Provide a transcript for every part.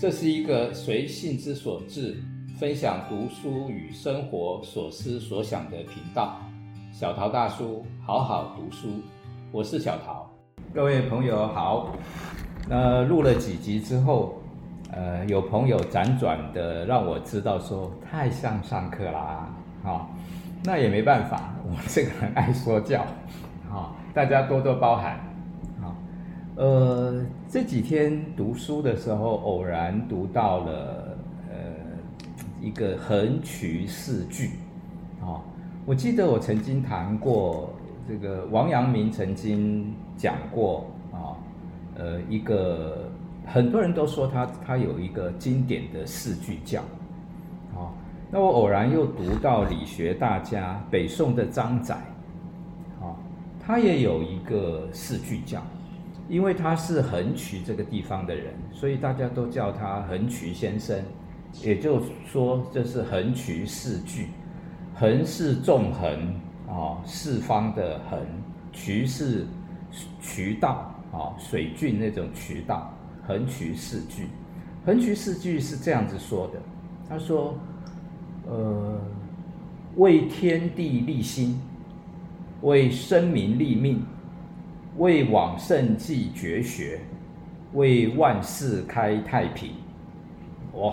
这是一个随性之所至，分享读书与生活所思所想的频道。小陶大叔，好好读书，我是小陶。各位朋友好。那录了几集之后，呃，有朋友辗转的让我知道说太像上课啦，啊、那也没办法，我这个人爱说教，啊、大家多多包涵。呃，这几天读书的时候，偶然读到了呃一个横渠四句，啊、哦，我记得我曾经谈过这个王阳明曾经讲过啊、呃，一个很多人都说他他有一个经典的四句教，啊、哦，那我偶然又读到理学大家北宋的张载，啊、哦，他也有一个四句教。因为他是横渠这个地方的人，所以大家都叫他横渠先生。也就是说，这是横渠四句。横是纵横啊，四方的横；渠是渠道啊，水郡那种渠道。横渠四句，横渠四句是这样子说的。他说：“呃，为天地立心，为生民立命。”为往圣继绝学，为万世开太平。哇，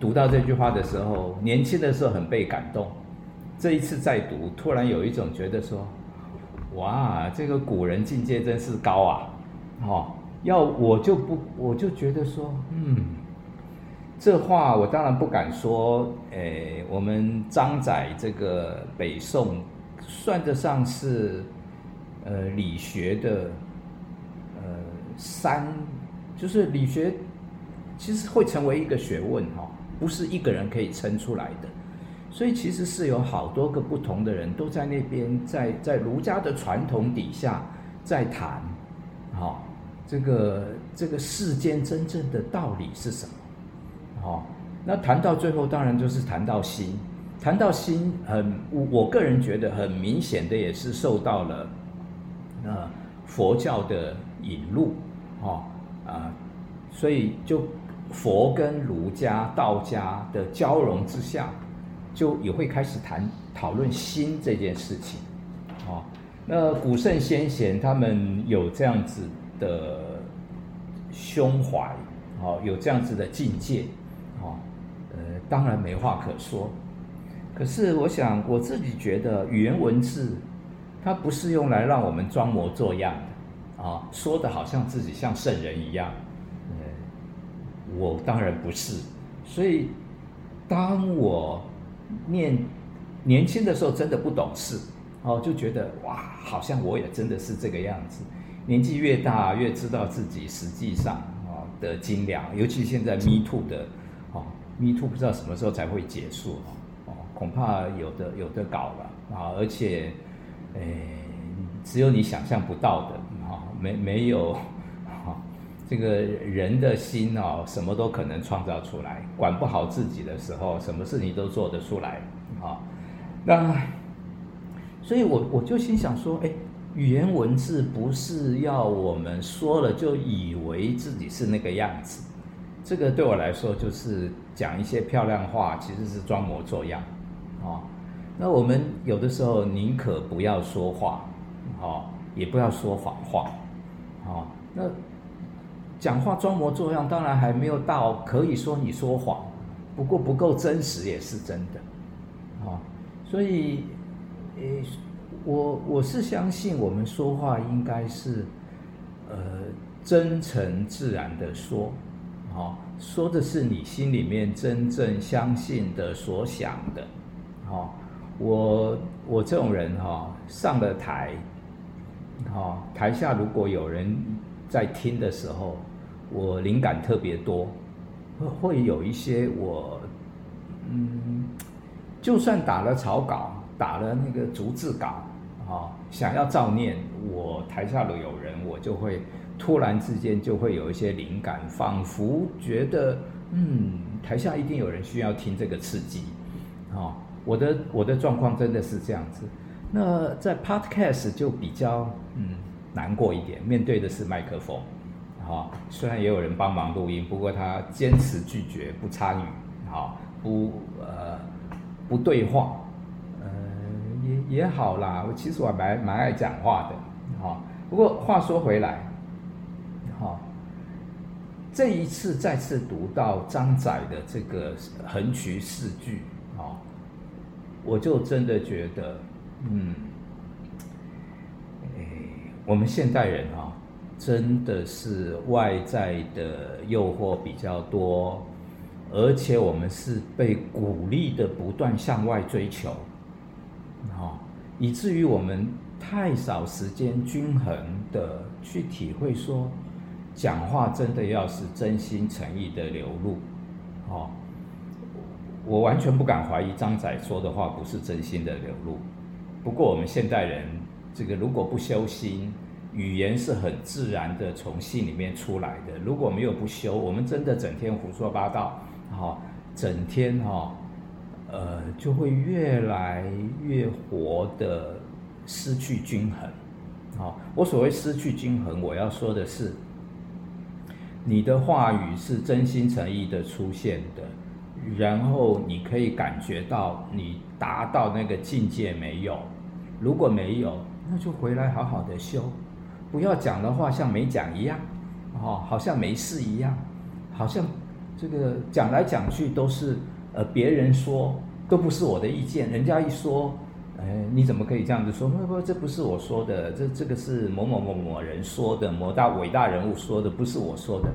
读到这句话的时候，年轻的时候很被感动。这一次再读，突然有一种觉得说，哇，这个古人境界真是高啊！哦，要我就不，我就觉得说，嗯，这话我当然不敢说。诶，我们张载这个北宋，算得上是。呃，理学的，呃，三，就是理学，其实会成为一个学问哈，不是一个人可以撑出来的，所以其实是有好多个不同的人都在那边，在在儒家的传统底下在谈，哈，这个这个世间真正的道理是什么？哈，那谈到最后，当然就是谈到心，谈到心很，我我个人觉得很明显的也是受到了。呃，佛教的引入，哦，啊，所以就佛跟儒家、道家的交融之下，就也会开始谈讨论心这件事情，哦，那古圣先贤他们有这样子的胸怀，哦，有这样子的境界，哦，呃，当然没话可说。可是我想我自己觉得语言文字。它不是用来让我们装模作样的，啊，说的好像自己像圣人一样，嗯，我当然不是。所以，当我念年轻的时候，真的不懂事，哦，就觉得哇，好像我也真的是这个样子。年纪越大，越知道自己实际上啊的斤两，尤其现在 Me Too 的，哦，Me Too 不知道什么时候才会结束，哦，恐怕有的有的搞了啊，而且。哎，只有你想象不到的啊，没没有啊，这个人的心哦，什么都可能创造出来。管不好自己的时候，什么事情都做得出来啊。那，所以我我就心想说，哎，语言文字不是要我们说了就以为自己是那个样子，这个对我来说就是讲一些漂亮话，其实是装模作样啊。那我们有的时候宁可不要说话，哦，也不要说谎话，哦，那讲话装模作样，当然还没有到可以说你说谎，不过不够真实也是真的，哦，所以，诶，我我是相信我们说话应该是，呃，真诚自然的说，哦，说的是你心里面真正相信的所想的，哦。我我这种人哈、哦，上了台，哈、哦，台下如果有人在听的时候，我灵感特别多，会会有一些我，嗯，就算打了草稿，打了那个逐字稿，啊、哦，想要照念，我台下的有人，我就会突然之间就会有一些灵感，仿佛觉得，嗯，台下一定有人需要听这个刺激，啊、哦。我的我的状况真的是这样子，那在 Podcast 就比较嗯难过一点，面对的是麦克风，啊，虽然也有人帮忙录音，不过他坚持拒绝不参与，哈，不呃不对话，呃也也好啦，我其实我还蛮蛮爱讲话的，哈。不过话说回来，哈，这一次再次读到张载的这个横渠四句，我就真的觉得，嗯，哎，我们现代人啊。真的是外在的诱惑比较多，而且我们是被鼓励的不断向外追求，好，以至于我们太少时间均衡的去体会说，讲话真的要是真心诚意的流露，好，我完全不敢怀疑张载说的话不是真心的流露。不过我们现代人这个如果不修心。语言是很自然的从心里面出来的。如果没有不修，我们真的整天胡说八道，哈，整天哈，呃，就会越来越活的失去均衡。好，我所谓失去均衡，我要说的是，你的话语是真心诚意的出现的，然后你可以感觉到你达到那个境界没有？如果没有，那就回来好好的修。不要讲的话像没讲一样，哦，好像没事一样，好像这个讲来讲去都是呃别人说，都不是我的意见。人家一说，哎，你怎么可以这样子说？不不，这不是我说的，这这个是某某某某人说的，某大伟大人物说的，不是我说的，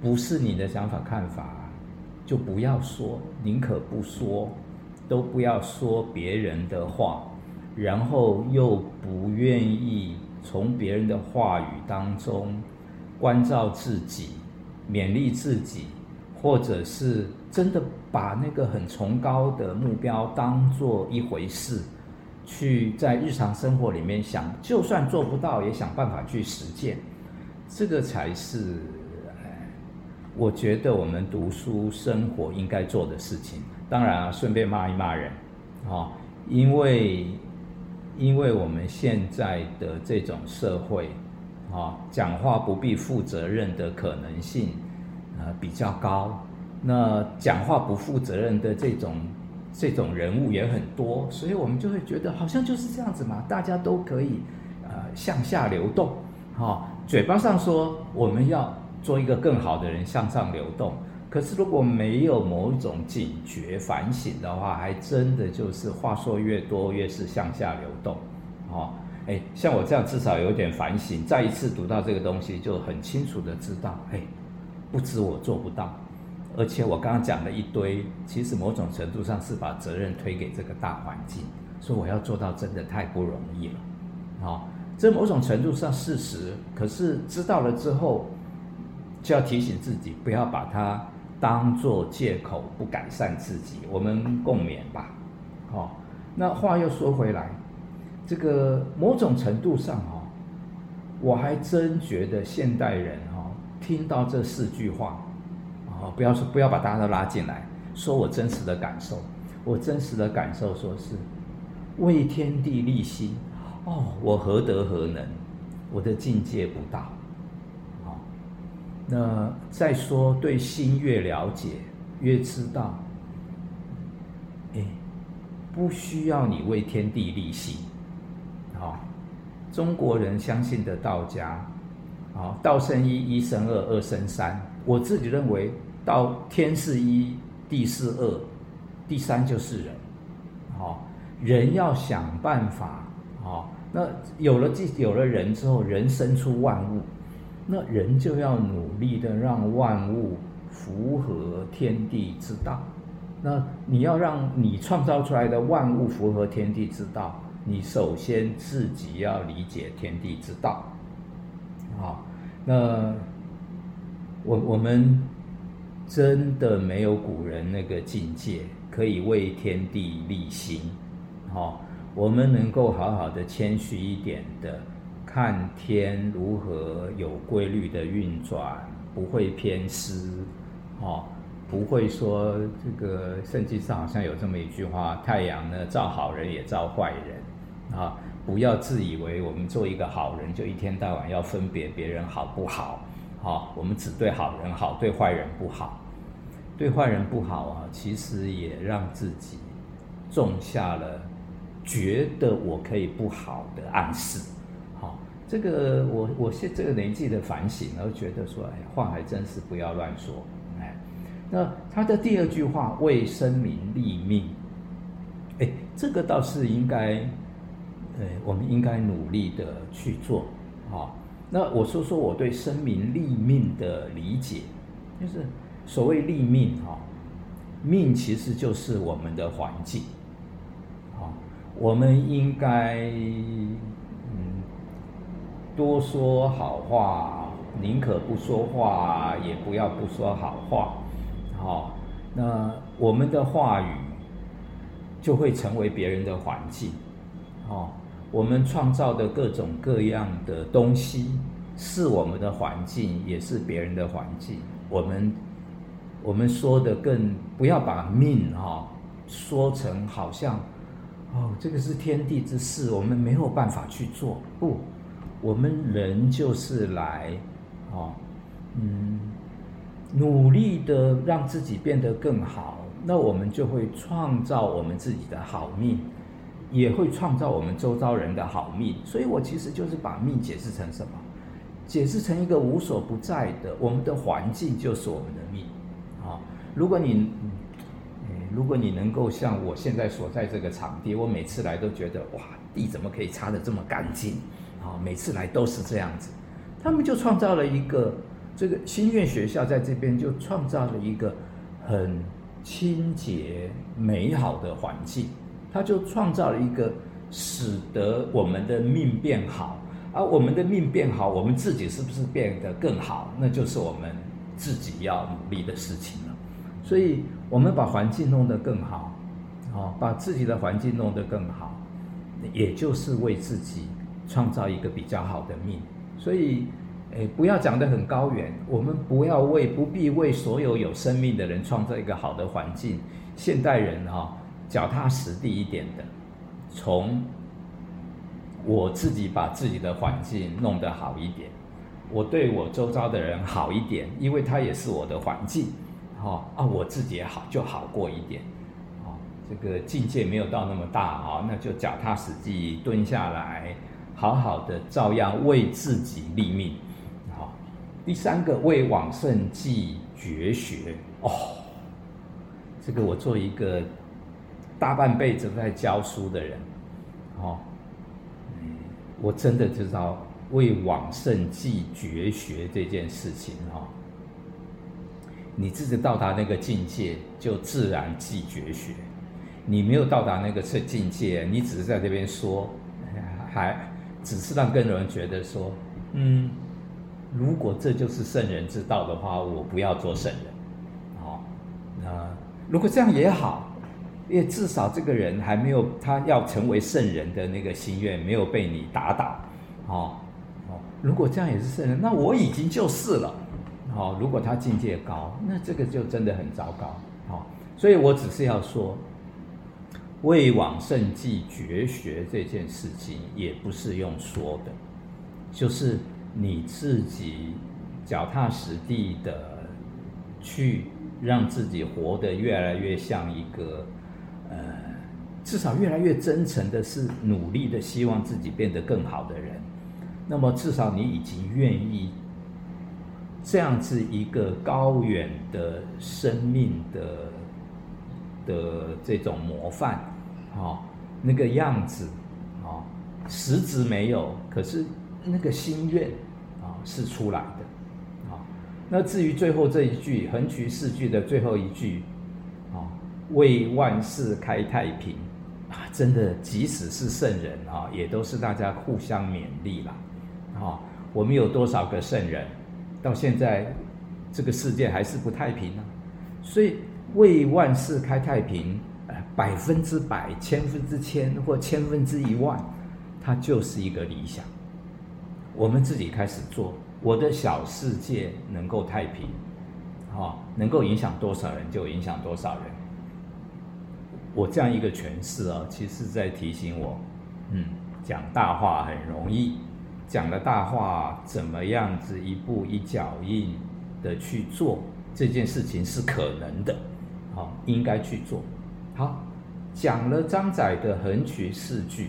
不是你的想法看法，就不要说，宁可不说，都不要说别人的话，然后又不愿意。从别人的话语当中关照自己、勉励自己，或者是真的把那个很崇高的目标当做一回事，去在日常生活里面想，就算做不到，也想办法去实践，这个才是，我觉得我们读书生活应该做的事情。当然啊，顺便骂一骂人，啊，因为。因为我们现在的这种社会，啊，讲话不必负责任的可能性，呃，比较高。那讲话不负责任的这种这种人物也很多，所以我们就会觉得好像就是这样子嘛，大家都可以呃向下流动，哈，嘴巴上说我们要做一个更好的人，向上流动。可是，如果没有某一种警觉反省的话，还真的就是话说越多，越是向下流动，哦，哎，像我这样至少有点反省，再一次读到这个东西，就很清楚的知道，哎，不止我做不到，而且我刚刚讲了一堆，其实某种程度上是把责任推给这个大环境，说我要做到真的太不容易了，哦，这某种程度上事实，可是知道了之后，就要提醒自己，不要把它。当做借口不改善自己，我们共勉吧。哦，那话又说回来，这个某种程度上哈，我还真觉得现代人哈，听到这四句话，啊，不要说不要把大家都拉进来，说我真实的感受，我真实的感受说是为天地立心，哦，我何德何能，我的境界不到。那再说，对心越了解，越知道，哎，不需要你为天地立心。好，中国人相信的道家，好，道生一，一生二，二生三。我自己认为，道天是一，地是二，第三就是人。好，人要想办法。好，那有了地，有了人之后，人生出万物。那人就要努力的让万物符合天地之道。那你要让你创造出来的万物符合天地之道，你首先自己要理解天地之道。好，那我我们真的没有古人那个境界，可以为天地立心。好，我们能够好好的谦虚一点的。看天如何有规律的运转，不会偏失，哦，不会说这个圣经上好像有这么一句话：太阳呢照好人也照坏人，啊，不要自以为我们做一个好人就一天到晚要分别别人好不好，好，我们只对好人好，对坏人不好。对坏人不好啊，其实也让自己种下了觉得我可以不好的暗示。这个我我现这个年纪的反省，然后觉得说，哎，话还真是不要乱说。哎，那他的第二句话，为生民立命，哎，这个倒是应该，呃，我们应该努力的去做。好，那我说说我对生民立命的理解，就是。所谓立命哈，命其实就是我们的环境，啊，我们应该多说好话，宁可不说话，也不要不说好话，好，那我们的话语就会成为别人的环境，哦，我们创造的各种各样的东西是我们的环境，也是别人的环境，我们。我们说的更不要把命哈说成好像哦，这个是天地之事，我们没有办法去做。不，我们人就是来哦，嗯，努力的让自己变得更好，那我们就会创造我们自己的好命，也会创造我们周遭人的好命。所以我其实就是把命解释成什么？解释成一个无所不在的，我们的环境就是我们的命。啊如果你，如果你能够像我现在所在这个场地，我每次来都觉得哇，地怎么可以擦得这么干净？啊，每次来都是这样子。他们就创造了一个这个心愿学校在这边就创造了一个很清洁美好的环境，他就创造了一个使得我们的命变好，而我们的命变好，我们自己是不是变得更好？那就是我们自己要努力的事情了。所以，我们把环境弄得更好，哦，把自己的环境弄得更好，也就是为自己创造一个比较好的命。所以，诶，不要讲得很高远，我们不要为，不必为所有有生命的人创造一个好的环境。现代人哈，脚踏实地一点的，从我自己把自己的环境弄得好一点，我对我周遭的人好一点，因为他也是我的环境。哦啊，我自己也好就好过一点，哦，这个境界没有到那么大啊，那就脚踏实地蹲下来，好好的照样为自己立命，好。第三个为往圣继绝学哦，这个我做一个大半辈子在教书的人，哦，嗯我真的知道为往圣继绝学这件事情哈。你自己到达那个境界，就自然继绝学。你没有到达那个境界，你只是在这边说，还只是让更多人觉得说，嗯，如果这就是圣人之道的话，我不要做圣人。哦，那如果这样也好，因为至少这个人还没有他要成为圣人的那个心愿没有被你打倒。哦，哦，如果这样也是圣人，那我已经就是了。好，如果他境界高，那这个就真的很糟糕。好，所以我只是要说，为往圣继绝学这件事情，也不是用说的，就是你自己脚踏实地的去让自己活得越来越像一个，呃，至少越来越真诚的是努力的希望自己变得更好的人。那么至少你已经愿意。这样子一个高远的生命的的这种模范，啊，那个样子，啊，实质没有，可是那个心愿啊是出来的，啊，那至于最后这一句横渠四句的最后一句，啊，为万世开太平，啊，真的即使是圣人啊，也都是大家互相勉励啦，啊，我们有多少个圣人？到现在，这个世界还是不太平呢，所以为万世开太平，百分之百、千分之千或千分之一万，它就是一个理想。我们自己开始做，我的小世界能够太平，啊，能够影响多少人就影响多少人。我这样一个诠释啊，其实在提醒我，嗯，讲大话很容易，讲了大话，怎么样子一步一脚印的去做这件事情是可能的，好，应该去做。好，讲了张载的横渠四句，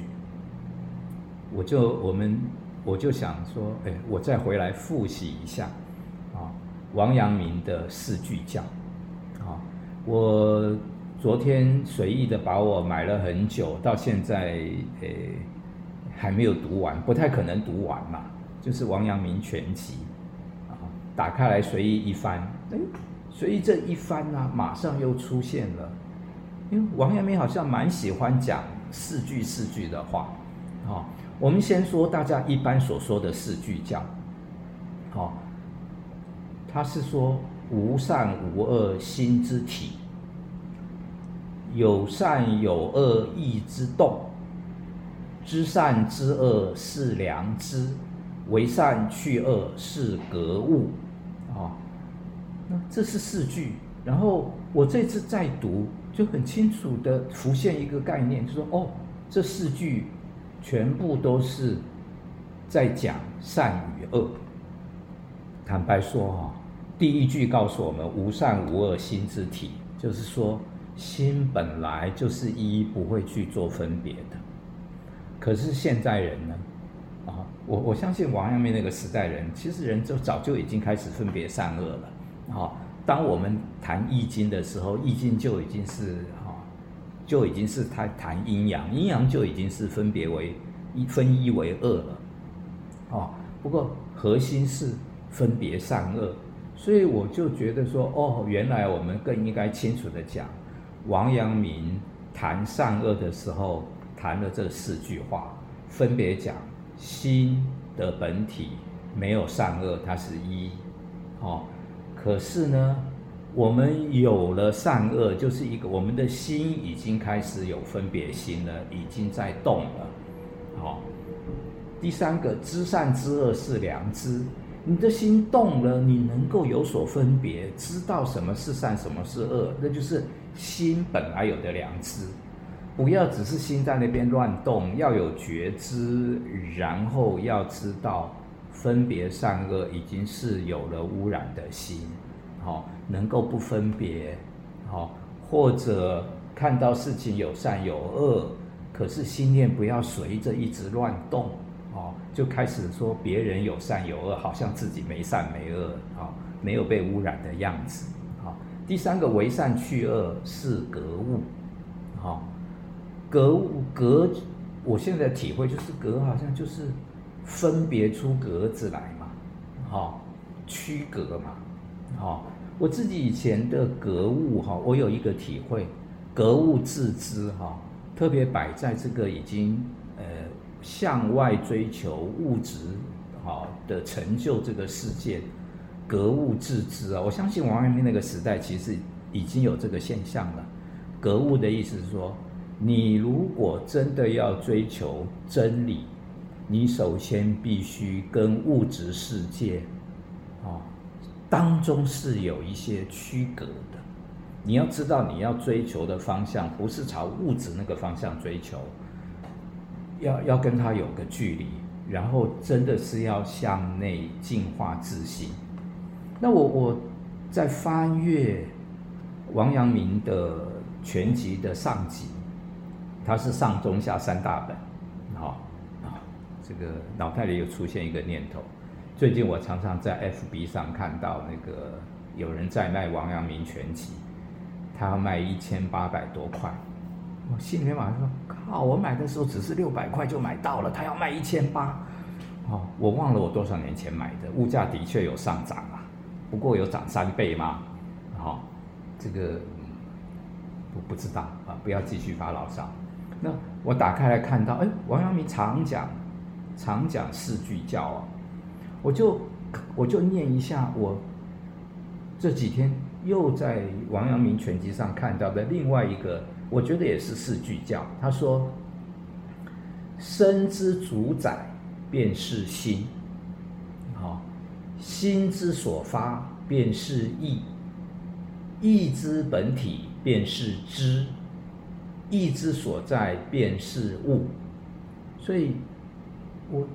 我就我们我就想说，哎，我再回来复习一下，啊，王阳明的四句教，啊，我昨天随意的把我买了很久，到现在，诶。还没有读完，不太可能读完嘛。就是王阳明全集，啊，打开来随意一翻，哎，随意这一翻呢、马上又出现了。因为王阳明好像蛮喜欢讲四句四句的话，啊，我们先说大家一般所说的四句教，好，他是说无善无恶心之体，有善有恶意之动。知善知恶是良知，为善去恶是格物，啊，那这是四句。然后我这次再读，就很清楚的浮现一个概念，就是说，哦，这四句全部都是在讲善与恶。坦白说，哈，第一句告诉我们无善无恶心之体，就是说心本来就是一，不会去做分别的。可是现在人呢？啊，我我相信王阳明那个时代人，其实人就早就已经开始分别善恶了。啊，当我们谈易经的时候，易经就已经是啊，就已经是他谈阴阳，阴阳就已经是分别为一分一为二了。啊，不过核心是分别善恶，所以我就觉得说，哦，原来我们更应该清楚地讲，王阳明谈善恶的时候。谈了这四句话，分别讲心的本体没有善恶，它是一，哦。可是呢，我们有了善恶，就是一个我们的心已经开始有分别心了，已经在动了，好。第三个，知善知恶是良知，你的心动了，你能够有所分别，知道什么是善，什么是恶，那就是心本来有的良知。不要只是心在那边乱动，要有觉知，然后要知道分别善恶已经是有了污染的心，好，能够不分别，好，或者看到事情有善有恶，可是心念不要随着一直乱动，哦，就开始说别人有善有恶，好像自己没善没恶，啊，没有被污染的样子，好，第三个为善去恶是格物，好。格物格，我现在体会就是格好像就是分别出格子来嘛，好，区隔嘛，好，我自己以前的格物哈，我有一个体会，格物致知哈，特别摆在这个已经呃向外追求物质好的成就这个世界，格物致知啊，我相信王阳明那个时代其实已经有这个现象了，格物的意思是说。你如果真的要追求真理，你首先必须跟物质世界，当中是有一些区隔的。你要知道，你要追求的方向不是朝物质那个方向追求，要要跟它有个距离，然后真的是要向内净化自心。那我我在翻阅王阳明的全集的上集。它是上中下三大本，好啊，这个脑袋里又出现一个念头。最近我常常在 FB 上看到那个有人在卖王阳明全集，他要卖一千八百多块，我心里面马上说：靠！我买的时候只是六百块就买到了，他要卖一千八，哦，我忘了我多少年前买的，物价的确有上涨啊，不过有涨三倍吗？好，这个我不知道啊，不要继续发牢骚。那我打开来看到，哎，王阳明常讲，常讲四句教啊，我就我就念一下我这几天又在王阳明全集上看到的另外一个，我觉得也是四句教。他说：“身之主宰便是心，好，心之所发便是意，意之本体便是知。”意之所在便是物，所以我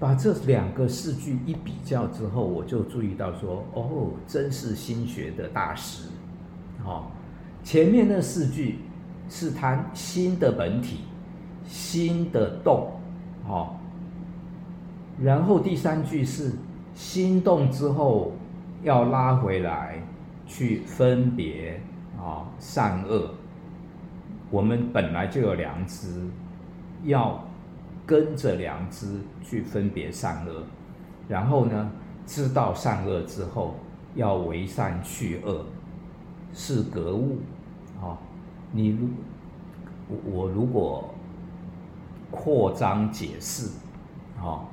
把这两个四句一比较之后，我就注意到说，哦，真是心学的大师，哦，前面那四句是谈心的本体，心的动，哦，然后第三句是心动之后要拉回来去分别啊、善恶，我们本来就有良知，要。跟着良知去分别善恶，然后呢，知道善恶之后，要为善去恶，是格物。啊、哦，你如我，我如果扩张解释，啊、哦，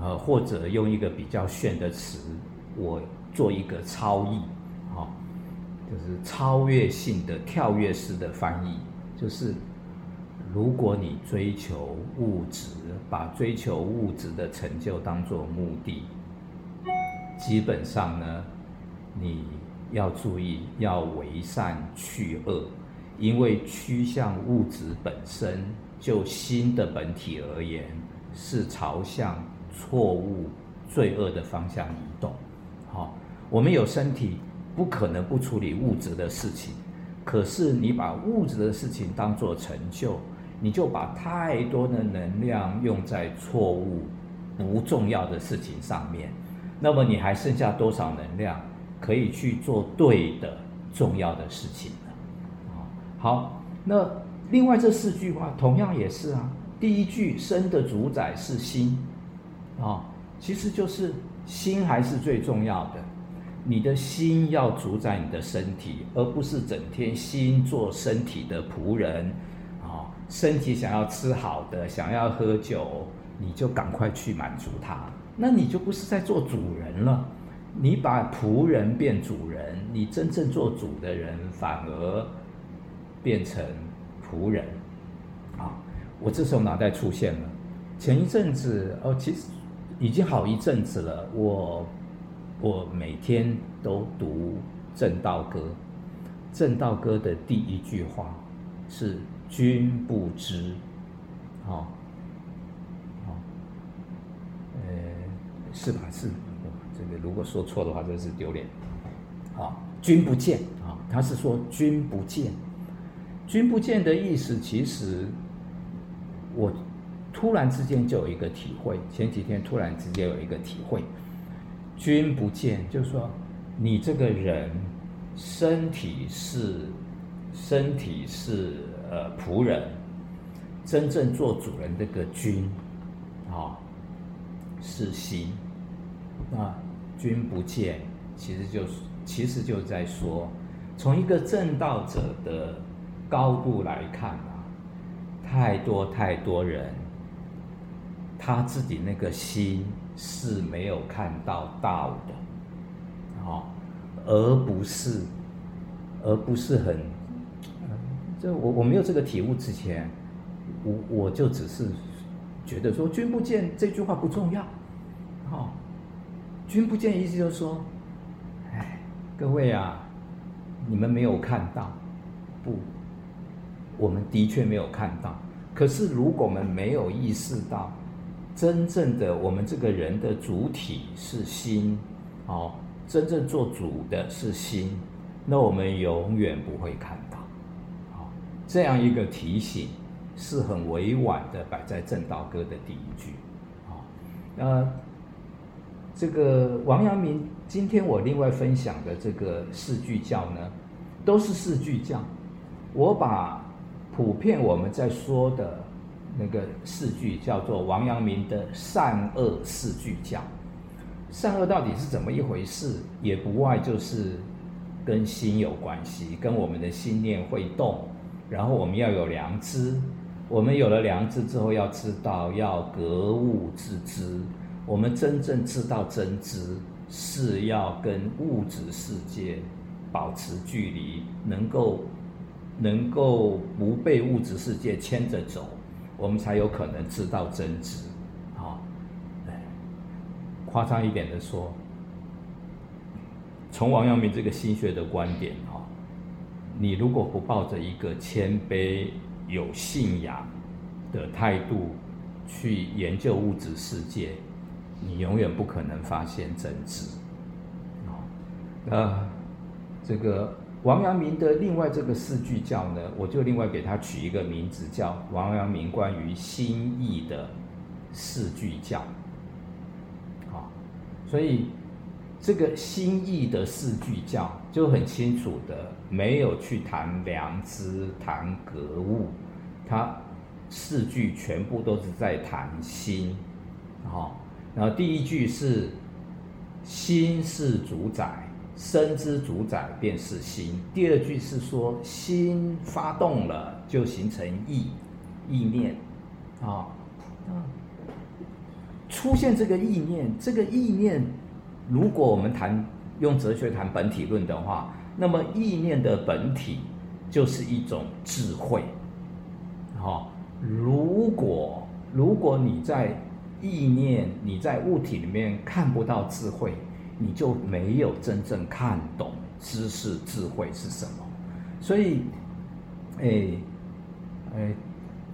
呃，或者用一个比较炫的词，我做一个超译，啊、哦，就是超越性的跳跃式的翻译，就是。如果你追求物质，把追求物质的成就当作目的，基本上呢，你要注意要为善去恶，因为趋向物质本身就心的本体而言，是朝向错误罪恶的方向移动。好，我们有身体，不可能不处理物质的事情，可是你把物质的事情当作成就。你就把太多的能量用在错误、不重要的事情上面，那么你还剩下多少能量可以去做对的、重要的事情呢？啊好，那另外这四句话同样也是啊。第一句“身的主宰是心”，啊，其实就是心还是最重要的。你的心要主宰你的身体，而不是整天心做身体的仆人。身体想要吃好的，想要喝酒，你就赶快去满足他。那你就不是在做主人了，你把仆人变主人，你真正做主的人反而变成仆人。啊，我这时候脑袋出现了，前一阵子哦，其实已经好一阵子了。我我每天都读正道歌，正道歌的第一句话是。君不知，好、哦，好、呃，是吧？是，这个如果说错的话，真是丢脸。好、君不见啊、他是说君不见，君不见的意思，其实我突然之间就有一个体会，前几天突然之间有一个体会，君不见，就是说你这个人身体是身体是。呃，仆人真正做主人这个君，啊、是心。那君不见，其实就是其实就在说，从一个正道者的高度来看啊，太多太多人，他自己那个心是没有看到道的，啊、而不是，而不是很。就我我没有这个体悟之前，我我就只是觉得说“君不见”这句话不重要，哦，“君不见”意思就是说，哎，各位啊，你们没有看到，不，我们的确没有看到。可是如果我们没有意识到，真正的我们这个人的主体是心，哦，真正做主的是心，那我们永远不会看到。这样一个提醒是很委婉的摆在正道歌的第一句，啊，呃，这个王阳明今天我另外分享的这个四句教呢，都是四句教，我把普遍我们在说的那个四句叫做王阳明的善恶四句教，善恶到底是怎么一回事？也不外就是跟心有关系，跟我们的心念会动。然后我们要有良知，我们有了良知之后，要知道要格物致知。我们真正知道真知，是要跟物质世界保持距离，能够能够不被物质世界牵着走，我们才有可能知道真知。好，夸张一点的说，从王阳明这个心学的观点。你如果不抱着一个谦卑、有信仰的态度去研究物质世界，你永远不可能发现真知。啊，呃，这个王阳明的另外这个四句教呢，我就另外给他取一个名字，叫王阳明关于心意的四句教。啊，所以这个心意的四句教就很清楚的，没有去谈良知、谈格物，他。四句全部都是在谈心，好，然后第一句是心是主宰，身之主宰便是心。第二句是说心发动了就形成意，意念，啊，出现这个意念，这个意念，如果我们谈用哲学谈本体论的话，那么意念的本体就是一种智慧，好。如果如果你在意念，你在物体里面看不到智慧，你就没有真正看懂知识智慧是什么。所以，哎哎，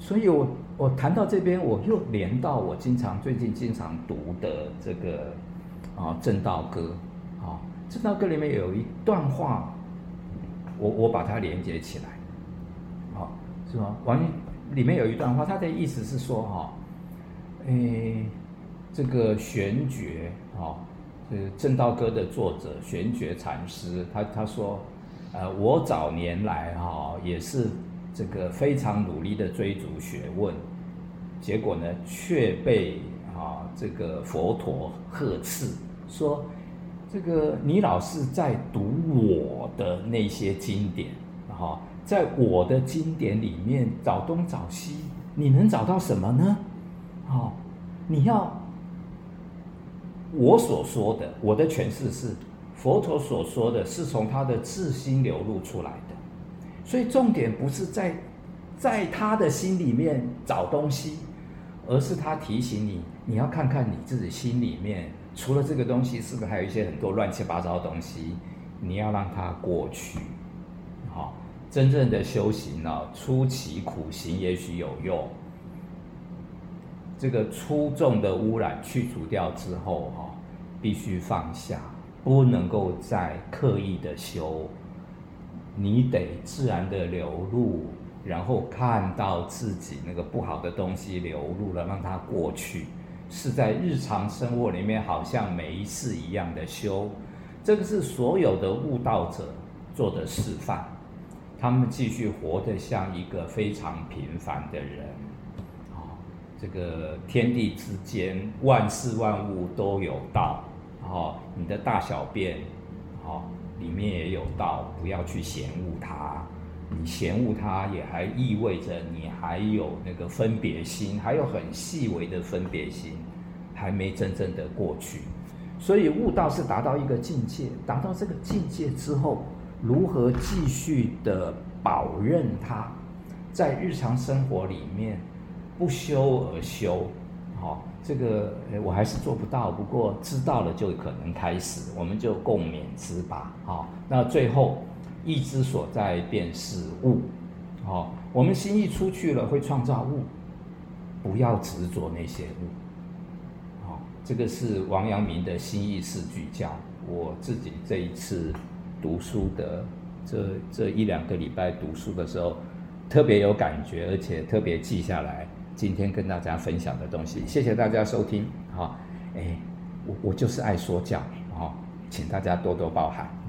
所以我我谈到这边，我又连到我经常最近经常读的这个啊《正道歌》啊，《正道歌》里面有一段话，我我把它连接起来，啊，是吧？王里面有一段话，他的意思是说，哈，诶，这个玄觉，哈，是《正道歌》的作者玄觉禅师，他他说，呃，我早年来哈也是这个非常努力的追逐学问，结果呢却被啊这个佛陀呵斥，说，这个你老是在读我的那些经典，哈。在我的经典里面找东找西，你能找到什么呢？哦，你要我所说的，我的诠释是佛陀所说的是从他的自心流露出来的，所以重点不是在在他的心里面找东西，而是他提醒你，你要看看你自己心里面除了这个东西，是不是还有一些很多乱七八糟的东西？你要让它过去，好。真正的修行呢，初期苦行也许有用。这个粗重的污染去除掉之后，哈，必须放下，不能够再刻意的修。你得自然的流露，然后看到自己那个不好的东西流露了，让它过去，是在日常生活里面好像没事一样的修。这个是所有的悟道者做的示范。他们继续活得像一个非常平凡的人，啊，这个天地之间万事万物都有道，啊，你的大小便，啊，里面也有道，不要去嫌恶它，你嫌恶它也还意味着你还有那个分别心，还有很细微的分别心，还没真正的过去，所以悟道是达到一个境界，达到这个境界之后。如何继续的保任它，在日常生活里面不修而修，好，这个我还是做不到。不过知道了就可能开始，我们就共勉之吧。好，那最后意之所在便是物，好，我们心意出去了会创造物，不要执着那些物。好，这个是王阳明的心意四句教，我自己这一次。读书的这这一两个礼拜读书的时候，特别有感觉，而且特别记下来今天跟大家分享的东西。谢谢大家收听，哈，哎，我我就是爱说教，哈，请大家多多包涵。